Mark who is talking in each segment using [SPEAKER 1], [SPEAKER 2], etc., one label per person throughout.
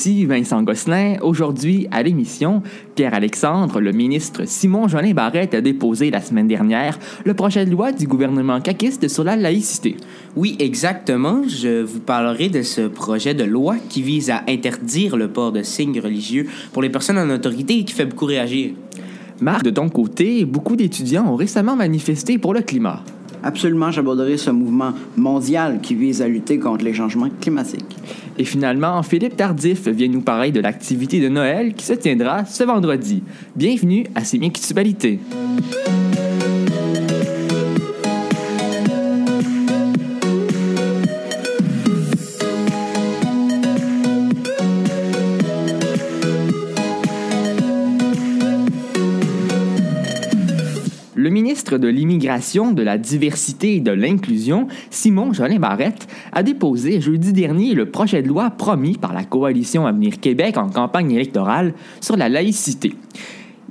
[SPEAKER 1] Ici Vincent Gosselin. Aujourd'hui, à l'émission, Pierre-Alexandre, le ministre Simon Jolin Barrette a déposé la semaine dernière le projet de loi du gouvernement caquiste sur la laïcité.
[SPEAKER 2] Oui, exactement. Je vous parlerai de ce projet de loi qui vise à interdire le port de signes religieux pour les personnes en autorité et qui fait beaucoup réagir.
[SPEAKER 1] Marc, de ton côté, beaucoup d'étudiants ont récemment manifesté pour le climat.
[SPEAKER 3] Absolument, j'aborderai ce mouvement mondial qui vise à lutter contre les changements climatiques.
[SPEAKER 1] Et finalement, Philippe Tardif vient nous parler de l'activité de Noël qui se tiendra ce vendredi. Bienvenue à ces municipalités. Ministre de l'Immigration, de la Diversité et de l'Inclusion, Simon Jolin Barrette, a déposé jeudi dernier le projet de loi promis par la Coalition Avenir Québec en campagne électorale sur la laïcité.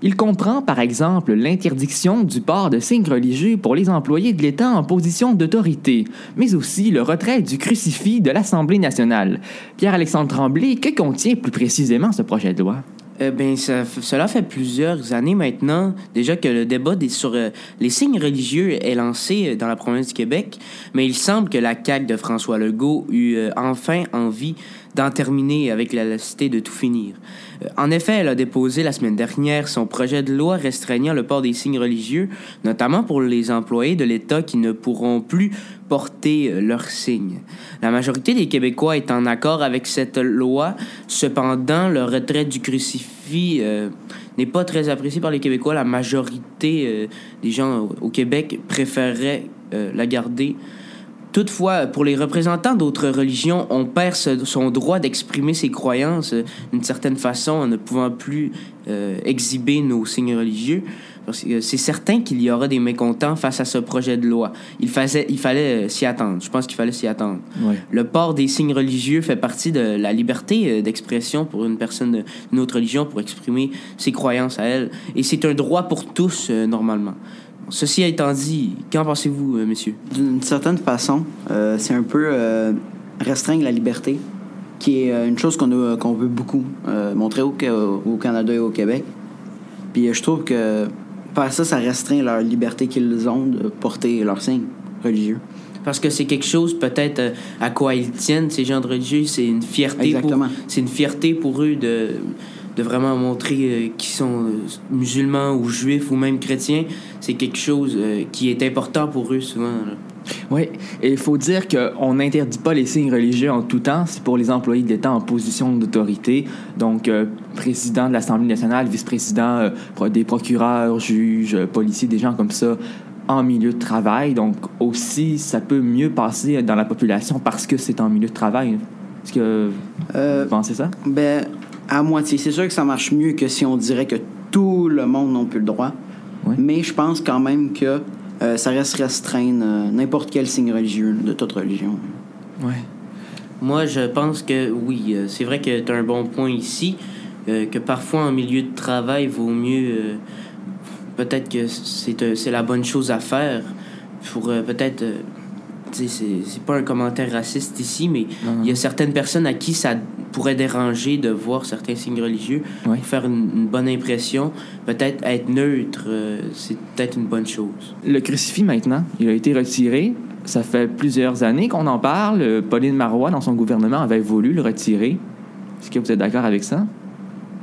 [SPEAKER 1] Il comprend par exemple l'interdiction du port de signes religieux pour les employés de l'État en position d'autorité, mais aussi le retrait du crucifix de l'Assemblée nationale. Pierre-Alexandre Tremblay, que contient plus précisément ce projet de loi?
[SPEAKER 2] Euh, ben, cela fait plusieurs années maintenant déjà que le débat des, sur euh, les signes religieux est lancé euh, dans la province du Québec, mais il semble que la CAQ de François Legault eut enfin envie d'en terminer avec la laïcité de tout finir. Euh, en effet, elle a déposé la semaine dernière son projet de loi restreignant le port des signes religieux, notamment pour les employés de l'État qui ne pourront plus porter euh, leurs signes. La majorité des Québécois est en accord avec cette loi. Cependant, le retrait du crucifix euh, n'est pas très apprécié par les Québécois. La majorité des gens au Québec préféreraient la garder Toutefois, pour les représentants d'autres religions, on perd son droit d'exprimer ses croyances euh, d'une certaine façon en ne pouvant plus euh, exhiber nos signes religieux. C'est certain qu'il y aura des mécontents face à ce projet de loi. Il, il fallait euh, s'y attendre. Je pense qu'il fallait s'y attendre. Le port des signes religieux fait partie de la liberté d'expression pour une personne d'une autre religion pour exprimer ses croyances à elle. Et c'est un droit pour tous, normalement. Ceci étant dit, qu'en pensez-vous, euh, messieurs?
[SPEAKER 3] D'une certaine façon, euh, c'est un peu euh, restreindre la liberté, qui est une chose qu'on veut beaucoup montrer au, au, Canada et au Québec. Puis je trouve que par ça, ça restreint leur liberté qu'ils ont de porter leurs signes religieux.
[SPEAKER 2] Parce que c'est quelque chose peut-être à quoi ils tiennent, ces gens de religieux. C'est une fierté.
[SPEAKER 3] Exactement.
[SPEAKER 2] C'est une fierté pour eux de de vraiment montrer euh, qu'ils sont euh, musulmans ou juifs ou même chrétiens, c'est quelque chose euh, qui est important pour eux souvent.
[SPEAKER 1] Oui, et il faut dire qu'on n'interdit pas les signes religieux en tout temps. C'est pour les employés de l'État en position d'autorité, donc président de l'Assemblée nationale, vice-président des procureurs, juges, policiers, des gens comme ça en milieu de travail. Donc aussi, ça peut mieux passer dans la population parce que c'est en milieu de travail. Est-ce que vous pensez ça?
[SPEAKER 3] Ben, à moitié. C'est sûr que ça marche mieux que si on dirait que tout le monde n'a plus le droit. Mais je pense quand même que euh, ça reste restreint euh, n'importe quel signe religieux de toute religion.
[SPEAKER 1] Ouais.
[SPEAKER 2] Moi, je pense que oui, euh, c'est vrai que tu as un bon point ici, que parfois en milieu de travail, il vaut mieux. peut-être que c'est la bonne chose à faire pour peut-être c'est pas un commentaire raciste ici, mais il y a certaines personnes à qui ça pourrait déranger de voir certains signes religieux pour faire une, bonne impression. Peut-être être neutre, euh, c'est peut-être une bonne chose.
[SPEAKER 1] Le crucifix, maintenant, il a été retiré. Ça fait plusieurs années qu'on en parle. Pauline Marois, dans son gouvernement, avait voulu le retirer. Est-ce que vous êtes d'accord avec ça?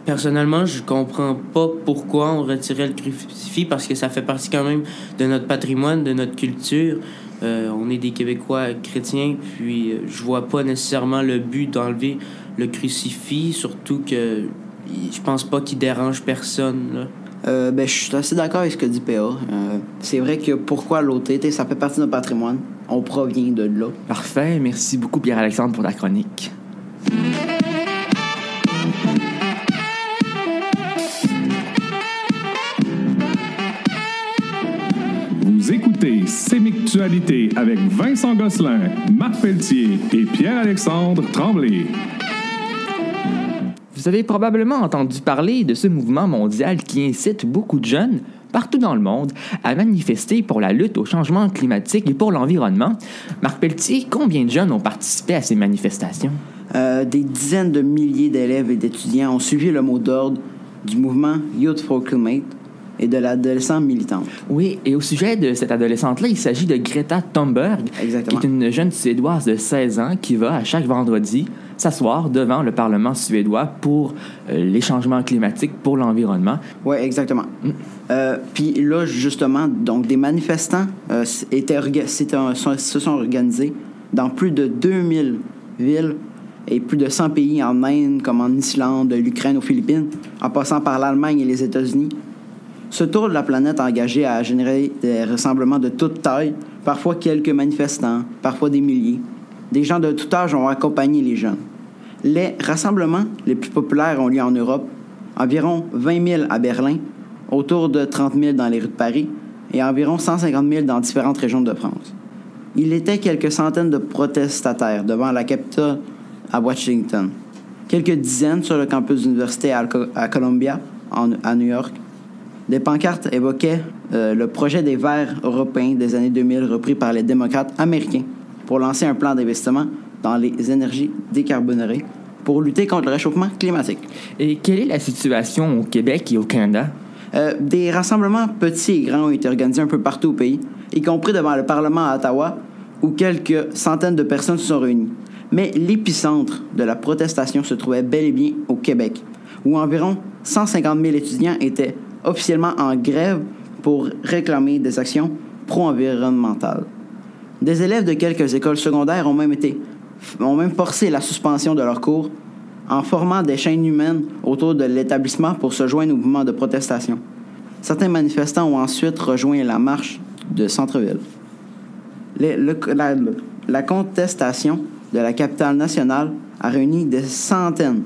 [SPEAKER 2] Personnellement, je comprends pas pourquoi on retirait le crucifix parce que ça fait partie quand même de notre patrimoine, de notre culture. Euh, on est des Québécois chrétiens, puis euh, je vois pas nécessairement le but d'enlever le crucifix, surtout que je pense pas qu'il dérange personne.
[SPEAKER 3] Euh, ben, je suis assez d'accord avec ce que dit PA. c'est vrai que pourquoi l'autorité, ça fait partie de notre patrimoine. On provient de là.
[SPEAKER 1] Parfait. Merci beaucoup, Pierre-Alexandre, pour la chronique.
[SPEAKER 4] Écoutez Sémictualité avec Vincent Gosselin, Marc Pelletier et Pierre-Alexandre Tremblay.
[SPEAKER 1] Vous avez probablement entendu parler de ce mouvement mondial qui incite beaucoup de jeunes partout dans le monde à manifester pour la lutte au changement climatique et pour l'environnement. Marc Pelletier, combien de jeunes ont participé à ces manifestations?
[SPEAKER 3] Euh, des dizaines de milliers d'élèves et d'étudiants ont suivi le mot d'ordre du mouvement Youth for Climate et de l'adolescent militante.
[SPEAKER 1] Oui, et au sujet de cette adolescente-là, il s'agit de Greta Thunberg,
[SPEAKER 3] Exactement.
[SPEAKER 1] qui est une jeune Suédoise de 16 ans qui va, à chaque vendredi, s'asseoir devant le Parlement suédois pour euh, les changements climatiques, pour l'environnement.
[SPEAKER 3] Oui, exactement. Euh, Puis là, justement, donc des manifestants euh, étaient sont- se sont organisés dans plus de 2000 villes et plus de 100 pays en Inde, comme en Islande, l'Ukraine, aux Philippines, en passant par l'Allemagne et les États-Unis. Ce tour de la planète engagé à générer des rassemblements de toute taille, parfois quelques manifestants, parfois des milliers. Des gens de tout âge ont accompagné les jeunes. Les rassemblements les plus populaires ont lieu en Europe, environ 20 000 à Berlin, autour de 30 000 dans les rues de Paris et environ 150 000 dans différentes régions de France. Il était quelques centaines de protestataires devant la capitale à Washington, quelques dizaines sur le campus de l'université à Columbia, en- à New York. Des pancartes évoquaient euh, le projet des Verts européens des années 2000 repris par les démocrates américains pour lancer un plan d'investissement dans les énergies décarbonées pour lutter contre le réchauffement climatique.
[SPEAKER 1] Et quelle est la situation au Québec et au Canada?
[SPEAKER 3] Euh, des rassemblements petits et grands ont été organisés un peu partout au pays, y compris devant le Parlement à Ottawa, où quelques centaines de personnes se sont réunies. Mais l'épicentre de la protestation se trouvait bel et bien au Québec, où environ 150 000 étudiants étaient officiellement en grève pour réclamer des actions pro-environnementales. Des élèves de quelques écoles secondaires ont même, été, ont même forcé la suspension de leurs cours en formant des chaînes humaines autour de l'établissement pour se joindre au mouvement de protestation. Certains manifestants ont ensuite rejoint la marche de centre-ville. La, la contestation de la capitale nationale a réuni des centaines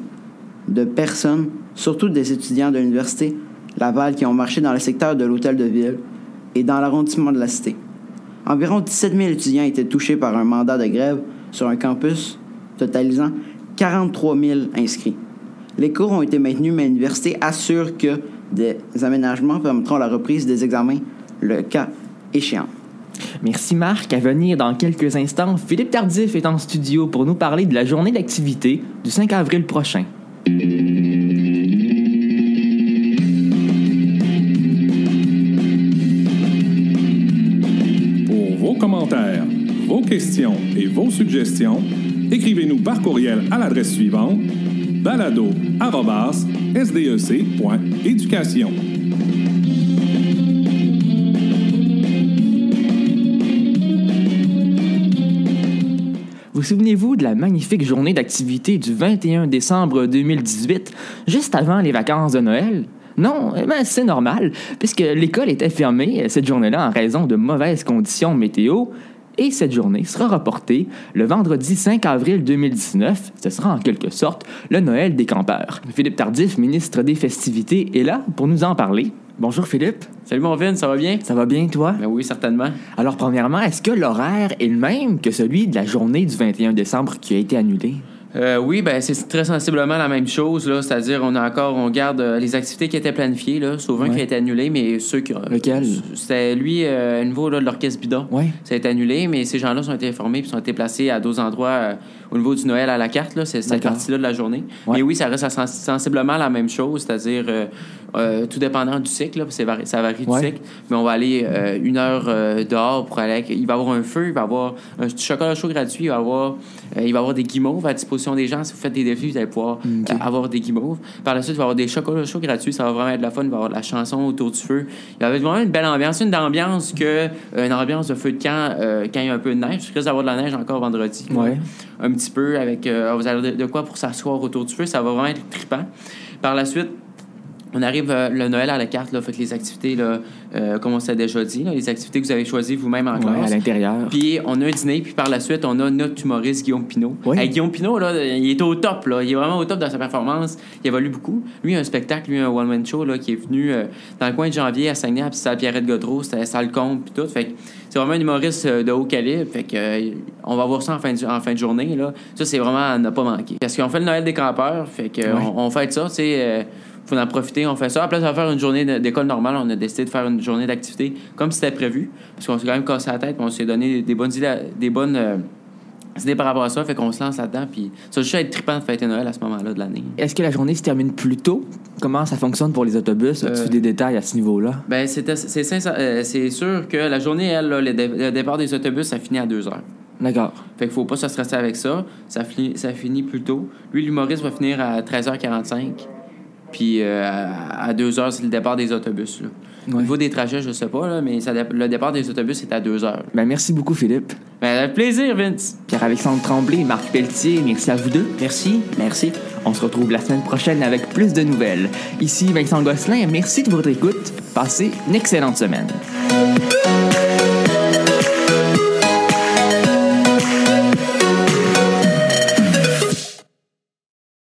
[SPEAKER 3] de personnes, surtout des étudiants de l'université Laval qui ont marché dans le secteur de l'hôtel de ville et dans l'arrondissement de la cité. Environ 17 000 étudiants étaient touchés par un mandat de grève sur un campus totalisant 43 000 inscrits. Les cours ont été maintenus, mais l'université assure que des aménagements permettront la reprise des examens le cas échéant.
[SPEAKER 1] Merci Marc. À venir dans quelques instants, Philippe Tardif est en studio pour nous parler de la journée d'activité du 5 avril prochain.
[SPEAKER 4] Vos suggestions, écrivez-nous par courriel à l'adresse suivante balado@sdec.éducation.
[SPEAKER 1] Vous souvenez-vous de la magnifique journée d'activité du 21 décembre 2018, juste avant les vacances de Noël? Non, eh ben, c'est normal, puisque l'école était fermée cette journée-là en raison de mauvaises conditions météo, et cette journée sera reportée le vendredi 5 avril 2019. Ce sera en quelque sorte le Noël des campeurs. Philippe Tardif, ministre des Festivités, est là pour nous en parler. Bonjour Philippe,
[SPEAKER 5] Salut mon Vin, ça va bien?
[SPEAKER 1] ça va bien toi?
[SPEAKER 5] Ben oui, certainement.
[SPEAKER 1] Alors premièrement, est-ce que l'horaire est le même que celui de la journée du 21 décembre qui a été annulée?
[SPEAKER 5] Euh, oui, ben c'est très sensiblement la même chose, là. C'est-à-dire, on a encore, on garde euh, les activités qui étaient planifiées, là, sauf un
[SPEAKER 1] Ouais.
[SPEAKER 5] qui a été annulé, mais ceux qui.
[SPEAKER 1] Lequel?
[SPEAKER 5] C'était lui, euh, au niveau là, de l'orchestre bidon.
[SPEAKER 1] Ouais.
[SPEAKER 5] Ça a été annulé, mais ces gens-là sont été informés puis sont été placés à d'autres endroits euh, au niveau du Noël à la carte, là. C'est cette partie-là de la journée.
[SPEAKER 1] Ouais.
[SPEAKER 5] Mais oui, ça reste sens- sensiblement la même chose, c'est-à-dire, euh, euh, tout dépendant du cycle, là, vari- ça varie du cycle, mais on va aller euh, une heure dehors pour aller. avec- Il va y avoir un feu, il va y avoir un chocolat chaud gratuit, il va y avoir, il va avoir des guimauves à disposition des gens. Si vous faites des défis, vous allez pouvoir euh, avoir des guimauves. Par la suite, il va y avoir des chocolats chauds gratuits, ça va vraiment être de la fun. Il va y avoir de la chanson autour du feu. Il va y avoir vraiment une belle ambiance, une ambiance que une ambiance de feu de camp quand il y a un peu de neige. Je risque d'avoir de la neige encore vendredi. là.
[SPEAKER 1] Ouais.
[SPEAKER 5] Un petit peu avec euh, vous avez de, quoi pour s'asseoir autour du feu, ça va vraiment être trippant. Par la suite, on arrive euh, le Noël à la carte, là, les activités, là, euh, comme on s'est déjà dit, là, les activités que vous avez choisies vous-même en
[SPEAKER 1] Ouais,
[SPEAKER 5] classe.
[SPEAKER 1] à l'intérieur.
[SPEAKER 5] Puis on a un dîner, puis par la suite, on a notre humoriste Guillaume Pinot.
[SPEAKER 1] Oui.
[SPEAKER 5] Hey, Guillaume Pinot, là, il est au top, là. Il est vraiment au top dans sa performance. Il évolue beaucoup. Lui, il a un spectacle, lui, un one-man show, là, qui est venu euh, dans le coin de janvier à Saguenay, puis salle Pierrette Godreau, c'était salle comble, puis tout. Fait que c'est vraiment un humoriste euh, de haut calibre. Fait que euh, on va voir ça en fin de, en fin de journée, là. Ça, c'est vraiment à ne pas manquer. Parce qu'on fait le Noël des campeurs, fait que on, on fait ça, tu sais. euh, faut en profiter, on fait ça. À la place de faire une journée d'école normale, on a décidé de faire une journée d'activité comme c'était prévu. Parce qu'on s'est quand même cassé la tête, on s'est donné des bonnes idées, des bonnes, C'est par rapport à ça, fait qu'on se lance là-dedans, puis ça juste être trippant de fêter Noël à ce moment-là de l'année.
[SPEAKER 1] Est-ce que la journée se termine plus tôt? Comment ça fonctionne pour les autobus? As-tu
[SPEAKER 5] Euh,
[SPEAKER 1] des détails à ce niveau-là?
[SPEAKER 5] Ben, c'est euh, c'est sûr que la journée, elle, là, le, dé- le départ des autobus, ça finit à 2 heures.
[SPEAKER 1] D'accord.
[SPEAKER 5] Fait qu'il faut pas se stresser avec ça. Ça, finit- ça finit plus tôt. Lui, l'humoriste va finir à 13h45. Puis euh, à à 2h, c'est le départ des autobus. Là. Au niveau des trajets, je sais pas, là, mais ça le départ des autobus est à 2h.
[SPEAKER 1] Ben, merci beaucoup, Philippe.
[SPEAKER 5] Ben, avec plaisir, Vince.
[SPEAKER 1] Pierre-Alexandre Tremblay et Marc Pelletier, merci à vous deux.
[SPEAKER 2] Merci. Merci.
[SPEAKER 1] On se retrouve la semaine prochaine avec plus de nouvelles. Ici Vincent Gosselin, merci de votre écoute. Passez une excellente semaine.